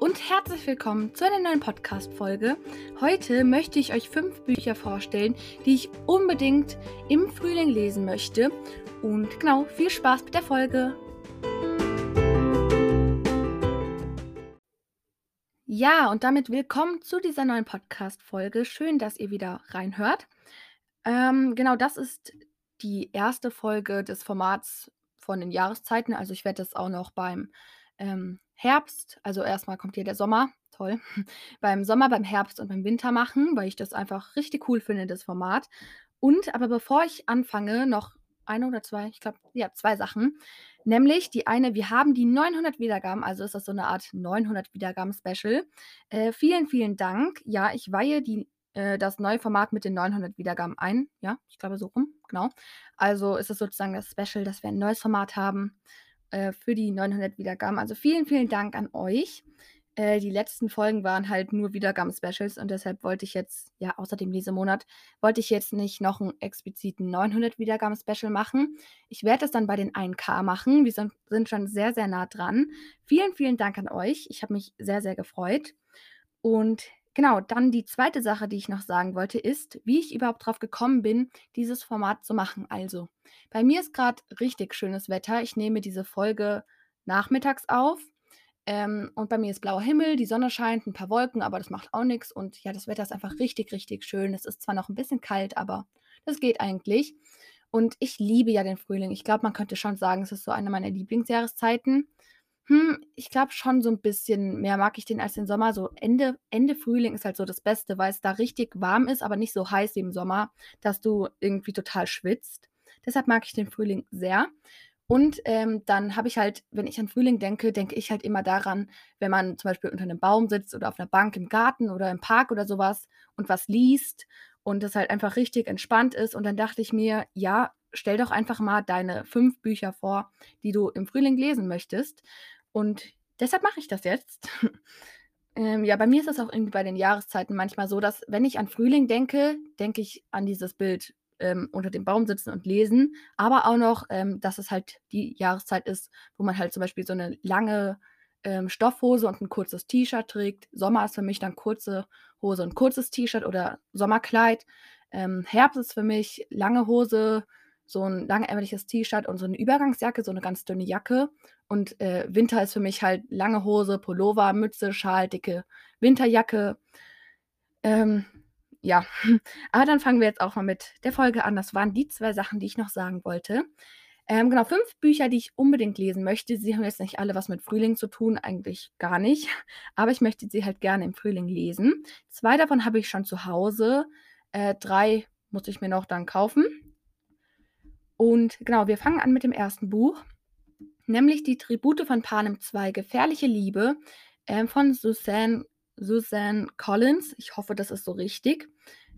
und herzlich willkommen zu einer neuen Podcast-Folge. Heute möchte ich euch fünf Bücher vorstellen, die ich unbedingt im Frühling lesen möchte. Und genau, viel Spaß mit der Folge. Ja, und damit willkommen zu dieser neuen Podcast-Folge. Schön, dass ihr wieder reinhört. Ähm, genau, das ist die erste Folge des Formats von den Jahreszeiten. Also ich werde das auch noch beim ähm, Herbst, also erstmal kommt hier der Sommer, toll, beim Sommer, beim Herbst und beim Winter machen, weil ich das einfach richtig cool finde, das Format. Und aber bevor ich anfange, noch eine oder zwei, ich glaube, ja, zwei Sachen. Nämlich die eine, wir haben die 900 Wiedergaben, also ist das so eine Art 900 Wiedergaben-Special. Äh, vielen, vielen Dank. Ja, ich weihe die, äh, das neue Format mit den 900 Wiedergaben ein. Ja, ich glaube so rum, genau. Also ist es sozusagen das Special, dass wir ein neues Format haben äh, für die 900 Wiedergaben. Also vielen, vielen Dank an euch. Äh, die letzten Folgen waren halt nur Wiedergaben-Specials und deshalb wollte ich jetzt, ja, außer dem Lesemonat, wollte ich jetzt nicht noch einen expliziten 900 Wiedergaben-Special machen. Ich werde es dann bei den 1K machen. Wir sind, sind schon sehr, sehr nah dran. Vielen, vielen Dank an euch. Ich habe mich sehr, sehr gefreut. Und Genau, dann die zweite Sache, die ich noch sagen wollte, ist, wie ich überhaupt drauf gekommen bin, dieses Format zu machen. Also, bei mir ist gerade richtig schönes Wetter. Ich nehme diese Folge nachmittags auf. Ähm, und bei mir ist blauer Himmel, die Sonne scheint, ein paar Wolken, aber das macht auch nichts. Und ja, das Wetter ist einfach richtig, richtig schön. Es ist zwar noch ein bisschen kalt, aber das geht eigentlich. Und ich liebe ja den Frühling. Ich glaube, man könnte schon sagen, es ist so eine meiner Lieblingsjahreszeiten. Hm, ich glaube schon so ein bisschen mehr mag ich den als den Sommer. So Ende Ende Frühling ist halt so das Beste, weil es da richtig warm ist, aber nicht so heiß wie im Sommer, dass du irgendwie total schwitzt. Deshalb mag ich den Frühling sehr. Und, ähm, dann habe ich halt wenn ich an Frühling denke, denke ich halt immer daran, wenn man zum Beispiel unter einem Baum sitzt oder auf einer Bank im Garten oder im Park oder sowas und was liest und das halt einfach richtig entspannt ist. Und dann dachte ich mir: „Ja, stell doch einfach mal deine fünf Bücher vor, die du im Frühling lesen möchtest.“ Und deshalb mache ich das jetzt. ähm, ja, bei mir ist es auch irgendwie bei den Jahreszeiten manchmal so, dass wenn ich an Frühling denke, denke ich an dieses Bild ähm, unter dem Baum sitzen und lesen, aber auch noch, ähm, dass es halt die Jahreszeit ist, wo man halt zum Beispiel so eine lange ähm, Stoffhose und ein kurzes T-Shirt trägt. Sommer ist für mich dann kurze Hose und kurzes T-Shirt oder Sommerkleid. Ähm, Herbst ist für mich lange Hose, so ein langärmeliches T-Shirt und so eine Übergangsjacke, so eine ganz dünne Jacke. Und äh, Winter ist für mich halt lange Hose, Pullover, Mütze, Schal, dicke Winterjacke. Ähm, ja, aber dann fangen wir jetzt auch mal mit der Folge an. Das waren die zwei Sachen, die ich noch sagen wollte. Ähm, genau, fünf Bücher, die ich unbedingt lesen möchte. Sie haben jetzt nicht alle was mit Frühling zu tun, eigentlich gar nicht. Aber ich möchte sie halt gerne im Frühling lesen. Zwei davon habe ich schon zu Hause. Äh, drei muss ich mir noch dann kaufen. Und genau, wir fangen an mit dem ersten Buch, nämlich die Tribute von Panem 2, Gefährliche Liebe äh, von Suzanne, Suzanne Collins. Ich hoffe, das ist so richtig.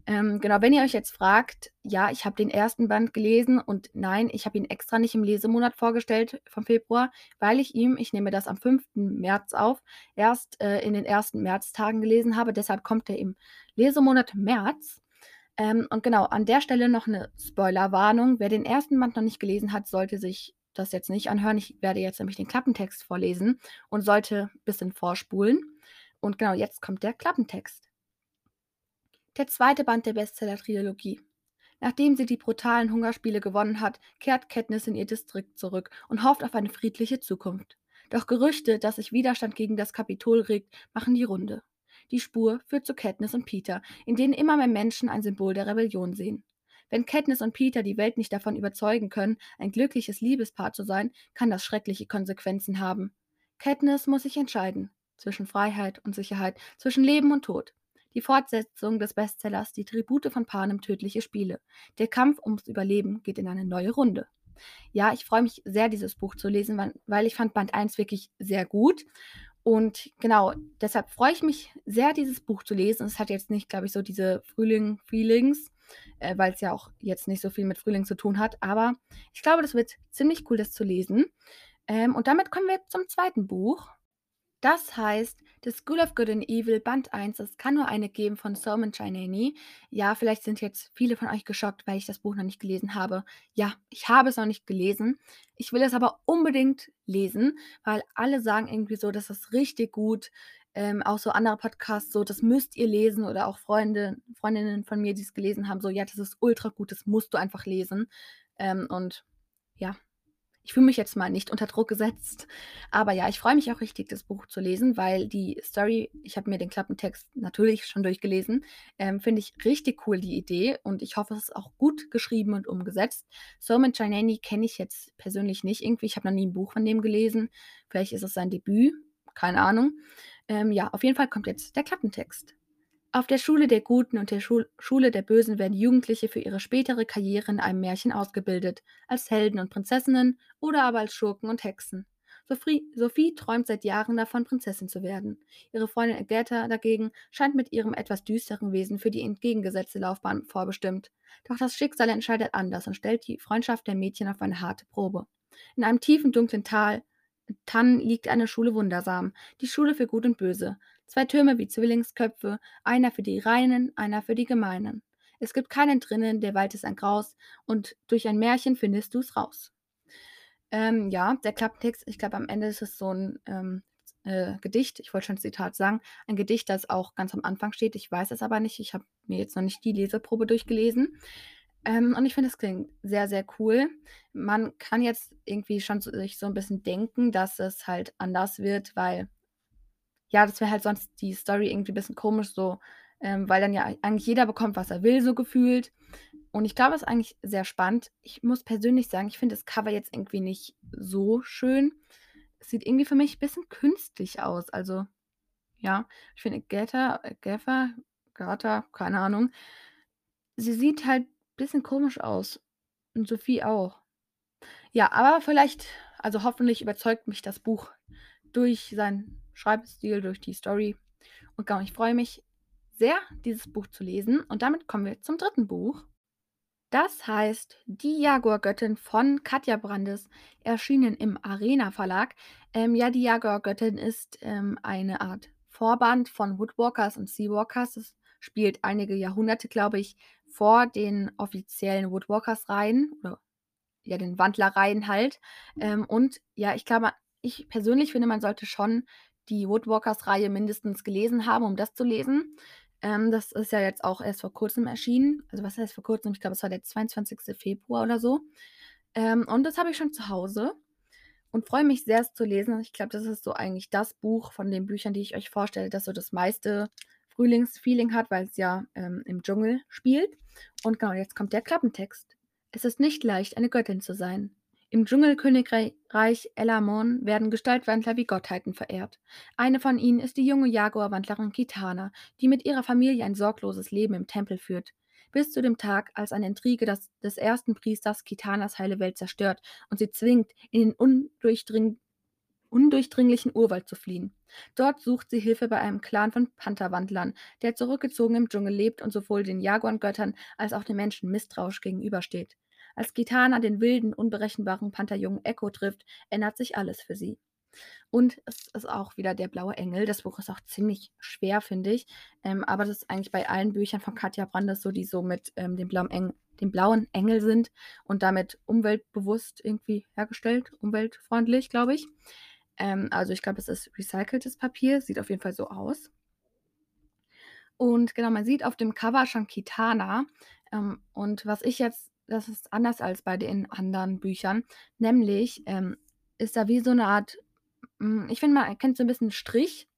Ähm, genau, wenn ihr euch jetzt fragt, ja, ich habe den ersten Band gelesen und nein, ich habe ihn extra nicht im Lesemonat vorgestellt vom Februar, weil ich ihm, ich nehme das am 5. März auf, erst äh, in den ersten Märztagen gelesen habe. Deshalb kommt er im Lesemonat März. Ähm, und genau, an der Stelle noch eine Spoilerwarnung. Wer den ersten Band noch nicht gelesen hat, sollte sich das jetzt nicht anhören. Ich werde jetzt nämlich den Klappentext vorlesen und sollte ein bisschen vorspulen. Und genau, jetzt kommt der Klappentext. Der zweite Band der Bestseller-Trilogie. Nachdem sie die brutalen Hungerspiele gewonnen hat, kehrt Katniss in ihr Distrikt zurück und hofft auf eine friedliche Zukunft. Doch Gerüchte, dass sich Widerstand gegen das Kapitol regt, machen die Runde. Die Spur führt zu Katniss und Peter, in denen immer mehr Menschen ein Symbol der Rebellion sehen. Wenn Katniss und Peter die Welt nicht davon überzeugen können, ein glückliches Liebespaar zu sein, kann das schreckliche Konsequenzen haben. Katniss muss sich entscheiden zwischen Freiheit und Sicherheit, zwischen Leben und Tod. Die Fortsetzung des Bestsellers Die Tribute von Panem Tödliche Spiele. Der Kampf ums Überleben geht in eine neue Runde. Ja, ich freue mich sehr, dieses Buch zu lesen, weil ich fand Band 1 wirklich sehr gut und genau, deshalb freue ich mich sehr, dieses Buch zu lesen. Es hat jetzt nicht, glaube ich, so diese Frühling-Feelings, äh, weil es ja auch jetzt nicht so viel mit Frühling zu tun hat. Aber ich glaube, das wird ziemlich cool, das zu lesen. Ähm, und damit kommen wir zum zweiten Buch. Das heißt, The School of Good and Evil Band 1, es kann nur eine geben von Solomon Chineni. Ja, vielleicht sind jetzt viele von euch geschockt, weil ich das Buch noch nicht gelesen habe. Ja, ich habe es noch nicht gelesen. Ich will es aber unbedingt lesen, weil alle sagen irgendwie so, dass es richtig gut ähm, auch so andere Podcasts, so das müsst ihr lesen oder auch Freunde, Freundinnen von mir, die es gelesen haben, so ja, das ist ultra gut, das musst du einfach lesen. Ähm, und ja, ich fühle mich jetzt mal nicht unter Druck gesetzt. Aber ja, ich freue mich auch richtig, das Buch zu lesen, weil die Story, ich habe mir den Klappentext natürlich schon durchgelesen, ähm, finde ich richtig cool, die Idee. Und ich hoffe, es ist auch gut geschrieben und umgesetzt. Solomon Chinani kenne ich jetzt persönlich nicht irgendwie. Ich habe noch nie ein Buch von dem gelesen. Vielleicht ist es sein Debüt. Keine Ahnung. Ähm, ja, auf jeden Fall kommt jetzt der Klappentext. Auf der Schule der Guten und der Schul Schule der Bösen werden Jugendliche für ihre spätere Karriere in einem Märchen ausgebildet, als Helden und Prinzessinnen oder aber als Schurken und Hexen. Sophie, Sophie träumt seit Jahren davon, Prinzessin zu werden. Ihre Freundin Agatha dagegen scheint mit ihrem etwas düsteren Wesen für die entgegengesetzte Laufbahn vorbestimmt. Doch das Schicksal entscheidet anders und stellt die Freundschaft der Mädchen auf eine harte Probe. In einem tiefen, dunklen Tal Tannen liegt eine Schule wundersam, die Schule für Gut und Böse. Zwei Türme wie Zwillingsköpfe, einer für die Reinen, einer für die Gemeinen. Es gibt keinen drinnen, der Wald ist ein Graus, und durch ein Märchen findest du's raus. Ähm, ja, der Klappentext, ich glaube, am Ende ist es so ein ähm, äh, Gedicht, ich wollte schon ein Zitat sagen, ein Gedicht, das auch ganz am Anfang steht. Ich weiß es aber nicht, ich habe mir jetzt noch nicht die Leseprobe durchgelesen. Ähm, und ich finde, das klingt sehr, sehr cool. Man kann jetzt irgendwie schon so, sich so ein bisschen denken, dass es halt anders wird, weil ja, das wäre halt sonst die Story irgendwie ein bisschen komisch so, ähm, weil dann ja eigentlich jeder bekommt, was er will, so gefühlt. Und ich glaube, es ist eigentlich sehr spannend. Ich muss persönlich sagen, ich finde das Cover jetzt irgendwie nicht so schön. Es sieht irgendwie für mich ein bisschen künstlich aus. Also, ja, ich finde Gata, Gaffer, Gata, keine Ahnung. Sie sieht halt ein bisschen komisch aus. Und Sophie auch. Ja, aber vielleicht, also hoffentlich überzeugt mich das Buch durch seinen Schreibstil, durch die Story. Und genau, ich freue mich sehr, dieses Buch zu lesen. Und damit kommen wir zum dritten Buch. Das heißt Die Jaguargöttin von Katja Brandes, erschienen im Arena Verlag. Ähm, ja, die Jaguargöttin ist ähm, eine Art Vorband von Woodwalkers und Seawalkers. Es spielt einige Jahrhunderte, glaube ich, vor den offiziellen Woodwalkers-Reihen oder ja, den Wandlerreihen halt. Ähm, und ja, ich glaube, ich persönlich finde, man sollte schon die Woodwalkers-Reihe mindestens gelesen haben, um das zu lesen. Ähm, das ist ja jetzt auch erst vor kurzem erschienen. Also was heißt vor kurzem? Ich glaube, es war der 22. Februar oder so. Ähm, und das habe ich schon zu Hause und freue mich sehr, es zu lesen. Ich glaube, das ist so eigentlich das Buch von den Büchern, die ich euch vorstelle, das so das meiste Frühlingsfeeling hat, weil es ja ähm, im Dschungel spielt. Und genau, jetzt kommt der Klappentext. Es ist nicht leicht, eine Göttin zu sein. Im Dschungelkönigreich Elamon werden Gestaltwandler wie Gottheiten verehrt. Eine von ihnen ist die junge Jaguarwandlerin Kitana, die mit ihrer Familie ein sorgloses Leben im Tempel führt. Bis zu dem Tag, als eine Intrige das, des ersten Priesters Kitanas heile Welt zerstört und sie zwingt, in den undurchdring, undurchdringlichen Urwald zu fliehen. Dort sucht sie Hilfe bei einem Clan von Pantherwandlern, der zurückgezogen im Dschungel lebt und sowohl den Jaguargöttern als auch den Menschen misstrauisch gegenübersteht. Als Kitana den wilden, unberechenbaren Pantherjungen Echo trifft, ändert sich alles für sie. Und es ist auch wieder der blaue Engel. Das Buch ist auch ziemlich schwer, finde ich. Ähm, aber das ist eigentlich bei allen Büchern von Katja Brandes so, die so mit ähm, dem, blauen Engel, dem blauen Engel sind und damit umweltbewusst irgendwie hergestellt, umweltfreundlich, glaube ich. Ähm, also ich glaube, es ist recyceltes Papier, sieht auf jeden Fall so aus. Und genau, man sieht auf dem Cover schon Kitana. Ähm, und was ich jetzt das ist anders als bei den anderen Büchern. Nämlich ähm, ist da wie so eine Art, hm, ich finde, man erkennt so ein bisschen Strich.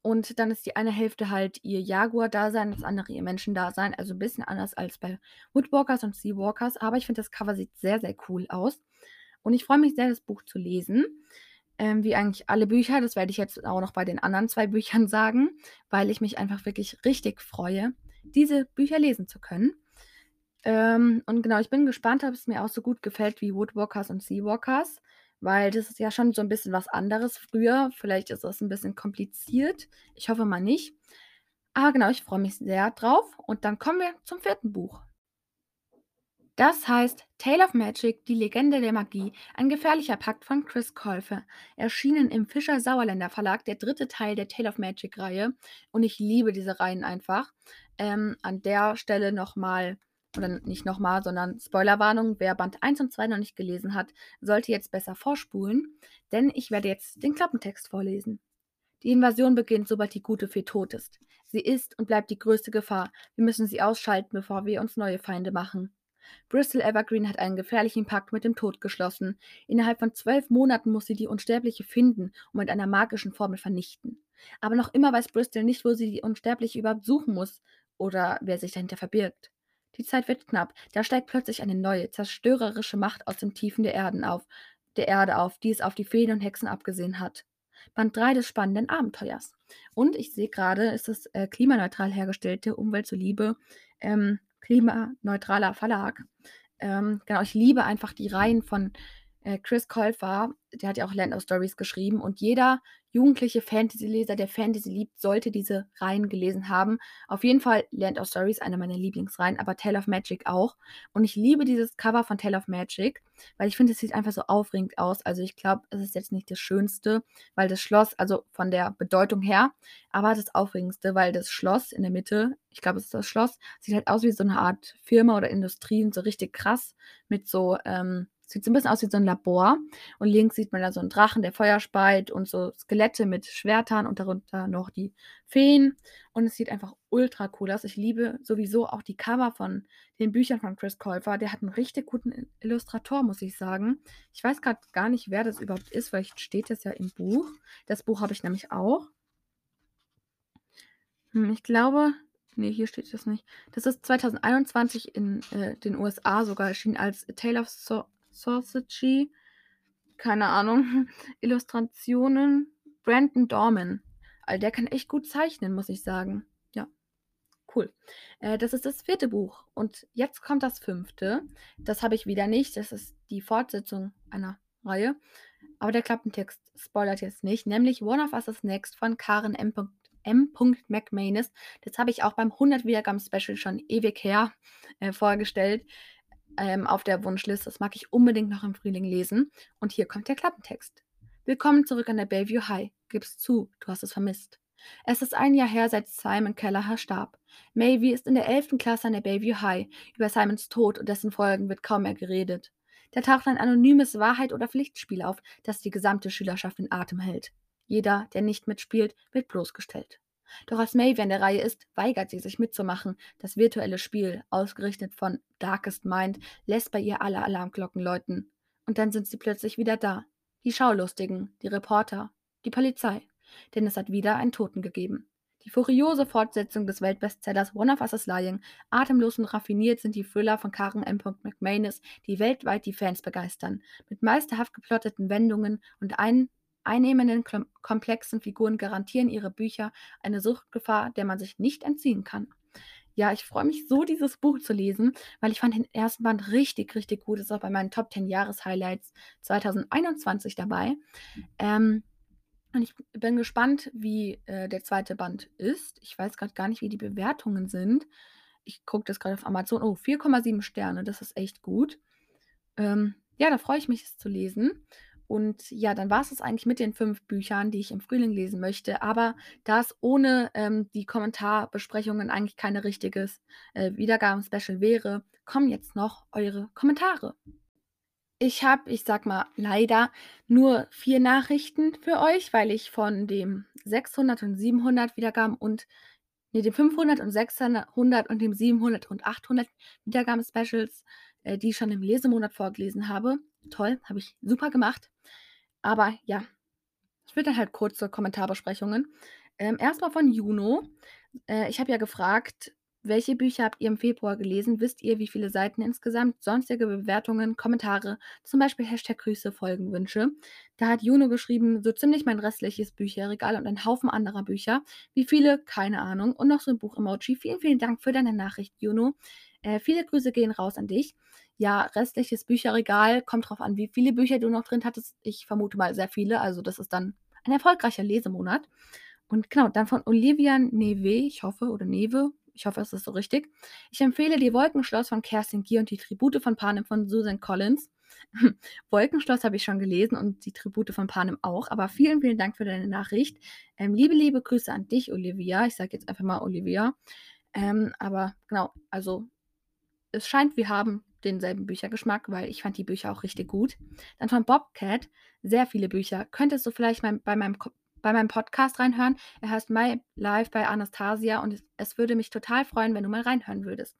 Und dann ist die eine Hälfte halt ihr Jaguar-Dasein, das andere ihr Menschen-Dasein. Also ein bisschen anders als bei Woodwalkers und Seawalkers. Aber ich finde, das Cover sieht sehr, sehr cool aus. Und ich freue mich sehr, das Buch zu lesen. Ähm, wie eigentlich alle Bücher. Das werde ich jetzt auch noch bei den anderen zwei Büchern sagen, weil ich mich einfach wirklich richtig freue, diese Bücher lesen zu können. Ähm, und genau, ich bin gespannt, ob es mir auch so gut gefällt wie Woodwalkers und Seawalkers, weil das ist ja schon so ein bisschen was anderes früher. Vielleicht ist das ein bisschen kompliziert. Ich hoffe mal nicht. Aber genau, ich freue mich sehr drauf. Und dann kommen wir zum vierten Buch. Das heißt Tale of Magic, die Legende der Magie, ein gefährlicher Pakt von Chris Colfer. Erschienen im Fischer Sauerländer Verlag, der dritte Teil der Tale of Magic Reihe. Und ich liebe diese Reihen einfach. Ähm, an der Stelle nochmal oder nicht nochmal, sondern Spoilerwarnung, wer Band 1 und 2 noch nicht gelesen hat, sollte jetzt besser vorspulen, denn ich werde jetzt den Klappentext vorlesen. Die Invasion beginnt, sobald die gute Fee tot ist. Sie ist und bleibt die größte Gefahr. Wir müssen sie ausschalten, bevor wir uns neue Feinde machen. Bristol Evergreen hat einen gefährlichen Pakt mit dem Tod geschlossen. Innerhalb von zwölf Monaten muss sie die Unsterbliche finden und mit einer magischen Formel vernichten. Aber noch immer weiß Bristol nicht, wo sie die Unsterbliche überhaupt suchen muss oder wer sich dahinter verbirgt. Die Zeit wird knapp. Da steigt plötzlich eine neue, zerstörerische Macht aus den Tiefen der Erden auf, der Erde auf, die es auf die Feen und Hexen abgesehen hat. Band 3 des spannenden Abenteuers. Und ich sehe gerade, ist es äh, klimaneutral hergestellte Umwelt zuliebe ähm, klimaneutraler Verlag. Ähm, genau, ich liebe einfach die Reihen von äh, Chris Colfer, der hat ja auch Land of Stories geschrieben und jeder jugendliche Fantasy-Leser, der Fantasy liebt, sollte diese Reihen gelesen haben. Auf jeden Fall Land of Stories, eine meiner Lieblingsreihen, aber Tale of Magic auch. Und ich liebe dieses Cover von Tale of Magic, weil ich finde, es sieht einfach so aufregend aus. Also ich glaube, es ist jetzt nicht das Schönste, weil das Schloss, also von der Bedeutung her, aber das Aufregendste, weil das Schloss in der Mitte, ich glaube, es ist das Schloss, sieht halt aus wie so eine Art Firma oder Industrie und so richtig krass mit so, ähm, Sieht so ein bisschen aus wie so ein Labor. Und links sieht man da so einen Drachen, der Feuer speit und so Skelette mit Schwertern und darunter noch die Feen. Und es sieht einfach ultra cool aus. Ich liebe sowieso auch die Cover von den Büchern von Chris Colfer. Der hat einen richtig guten Illustrator, muss ich sagen. Ich weiß gerade gar nicht, wer das überhaupt ist. Vielleicht steht das ja im Buch. Das Buch habe ich nämlich auch. Hm, ich glaube, Nee, hier steht das nicht. Das ist 2021 in äh, den USA sogar erschienen als A Tale of so Sausage, keine Ahnung, Illustrationen, Brandon Dorman. Also der kann echt gut zeichnen, muss ich sagen. Ja, cool. Äh, das ist das vierte Buch. Und jetzt kommt das fünfte. Das habe ich wieder nicht. Das ist die Fortsetzung einer Reihe. Aber der Klappentext spoilert jetzt nicht. Nämlich One of Us is Next von Karen M. M. McManus. Das habe ich auch beim 100 Wiedergaben Special schon ewig her äh, vorgestellt ähm, auf der Wunschliste. Das mag ich unbedingt noch im Frühling lesen. Und hier kommt der Klappentext. Willkommen zurück an der Bayview High. Gib's zu, du hast es vermisst. Es ist ein Jahr her, seit Simon Kelleher starb. Mavie ist in der 11. Klasse an der Bayview High. Über Simons Tod und dessen Folgen wird kaum mehr geredet. Da taucht ein anonymes Wahrheit- oder Pflichtspiel auf, das die gesamte Schülerschaft in Atem hält. Jeder, der nicht mitspielt, wird bloßgestellt. Doch als Maeve in der Reihe ist, weigert sie sich mitzumachen. Das virtuelle Spiel, ausgerichtet von Darkest Mind, lässt bei ihr alle Alarmglocken läuten. Und dann sind sie plötzlich wieder da. Die Schaulustigen, die Reporter, die Polizei. Denn es hat wieder einen Toten gegeben. Die furiose Fortsetzung des Weltbestsellers One of Us is Lying, atemlos und raffiniert sind die Thriller von Karen M. McManus, die weltweit die Fans begeistern. Mit meisterhaft geplotteten Wendungen und ein einnehmenden, komplexen Figuren garantieren ihre Bücher eine Suchtgefahr, der man sich nicht entziehen kann. Ja, ich freue mich so, dieses Buch zu lesen, weil ich fand den ersten Band richtig, richtig gut. Ist auch bei meinen Top 10 Jahreshighlights 2021 dabei. Ähm, und ich bin gespannt, wie äh, der zweite Band ist. Ich weiß gerade gar nicht, wie die Bewertungen sind. Ich gucke das gerade auf Amazon. Oh, 4,7 Sterne, das ist echt gut. Ähm, ja, da freue ich mich, es zu lesen. Und ja, dann war es das eigentlich mit den fünf Büchern, die ich im Frühling lesen möchte. Aber da es ohne ähm, die Kommentarbesprechungen eigentlich kein richtiges äh, Wiedergaben-Special wäre, kommen jetzt noch eure Kommentare. Ich habe, ich sag mal, leider nur vier Nachrichten für euch, weil ich von dem 600 und 700 Wiedergaben und nee, dem 500 und 600 und dem 700 und 800 Wiedergaben-Specials, äh, die ich schon im Lesemonat vorgelesen habe, toll, habe ich super gemacht. Aber ja, ich will dann halt kurze Kommentarbesprechungen. Ähm, erstmal von Juno. Äh, ich habe ja gefragt, welche Bücher habt ihr im Februar gelesen? Wisst ihr, wie viele Seiten insgesamt? Sonstige Bewertungen, Kommentare, zum Beispiel Hashtag Grüße, Folgenwünsche. Da hat Juno geschrieben, so ziemlich mein restliches Bücherregal und ein Haufen anderer Bücher. Wie viele? Keine Ahnung. Und noch so ein Buch-Emoji. Vielen, vielen Dank für deine Nachricht, Juno. Äh, viele Grüße gehen raus an dich. Ja, restliches Bücherregal, kommt drauf an, wie viele Bücher du noch drin hattest. Ich vermute mal sehr viele, also das ist dann ein erfolgreicher Lesemonat. Und genau, dann von Olivia Neve, ich hoffe, oder Neve, ich hoffe, es ist so richtig. Ich empfehle die Wolkenschloss von Kerstin Gier und die Tribute von Panem von Susan Collins. Wolkenschloss habe ich schon gelesen und die Tribute von Panem auch. Aber vielen, vielen Dank für deine Nachricht. Ähm, liebe, liebe Grüße an dich, Olivia. Ich sage jetzt einfach mal Olivia. Ähm, aber genau, also es scheint, wir haben denselben Büchergeschmack, weil ich fand die Bücher auch richtig gut. Dann von Bobcat, sehr viele Bücher. Könntest du vielleicht mein, bei meinem bei meinem Podcast reinhören. Er heißt My Life bei Anastasia und es, es würde mich total freuen, wenn du mal reinhören würdest.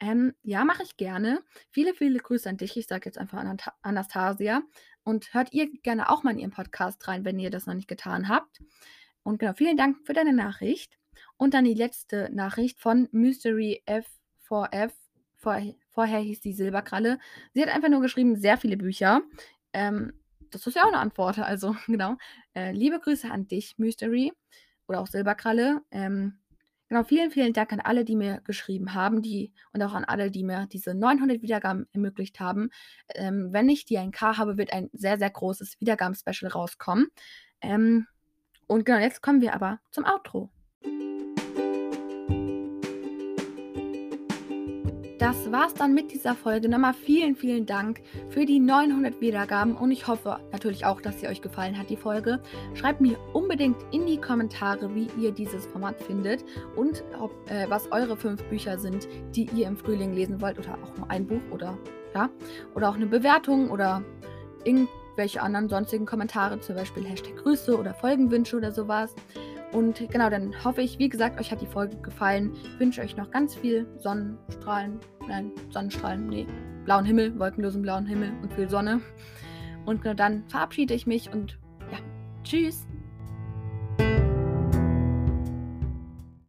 Ähm, ja, mache ich gerne. Viele, viele Grüße an dich. Ich sage jetzt einfach Anastasia. Und hört ihr gerne auch mal in ihren Podcast rein, wenn ihr das noch nicht getan habt. Und genau, vielen Dank für deine Nachricht. Und dann die letzte Nachricht von Mystery F4F. Vor, vorher hieß die Silberkralle. Sie hat einfach nur geschrieben, sehr viele Bücher. Ähm, das ist ja auch eine Antwort, also genau. Äh, liebe Grüße an dich, Mystery. Oder auch Silberkralle. Ähm, genau, vielen, vielen Dank an alle, die mir geschrieben haben, die und auch an alle, die mir diese 900 Wiedergaben ermöglicht haben. Ähm, wenn ich die 1K habe, wird ein sehr, sehr großes Wiedergaben-Special rauskommen. Ähm, und genau, jetzt kommen wir aber zum Outro. Das war's dann mit dieser Folge. Nochmal vielen, vielen Dank für die 900 Wiedergaben und ich hoffe natürlich auch, dass sie euch gefallen hat, die Folge. Schreibt mir unbedingt in die Kommentare, wie ihr dieses Format findet und ob, äh, was eure fünf Bücher sind, die ihr im Frühling lesen wollt oder auch nur ein Buch oder ja, oder auch eine Bewertung oder irgendwelche anderen sonstigen Kommentare, zum Beispiel Hashtag Grüße oder Folgenwünsche oder sowas. Und genau, dann hoffe ich, wie gesagt, euch hat die Folge gefallen. Ich wünsche euch noch ganz viel Sonnenstrahlen. Nein, Sonnenstrahlen, nee. Blauen Himmel, wolkenlosen blauen Himmel und viel Sonne. Und genau dann verabschiede ich mich und ja, tschüss.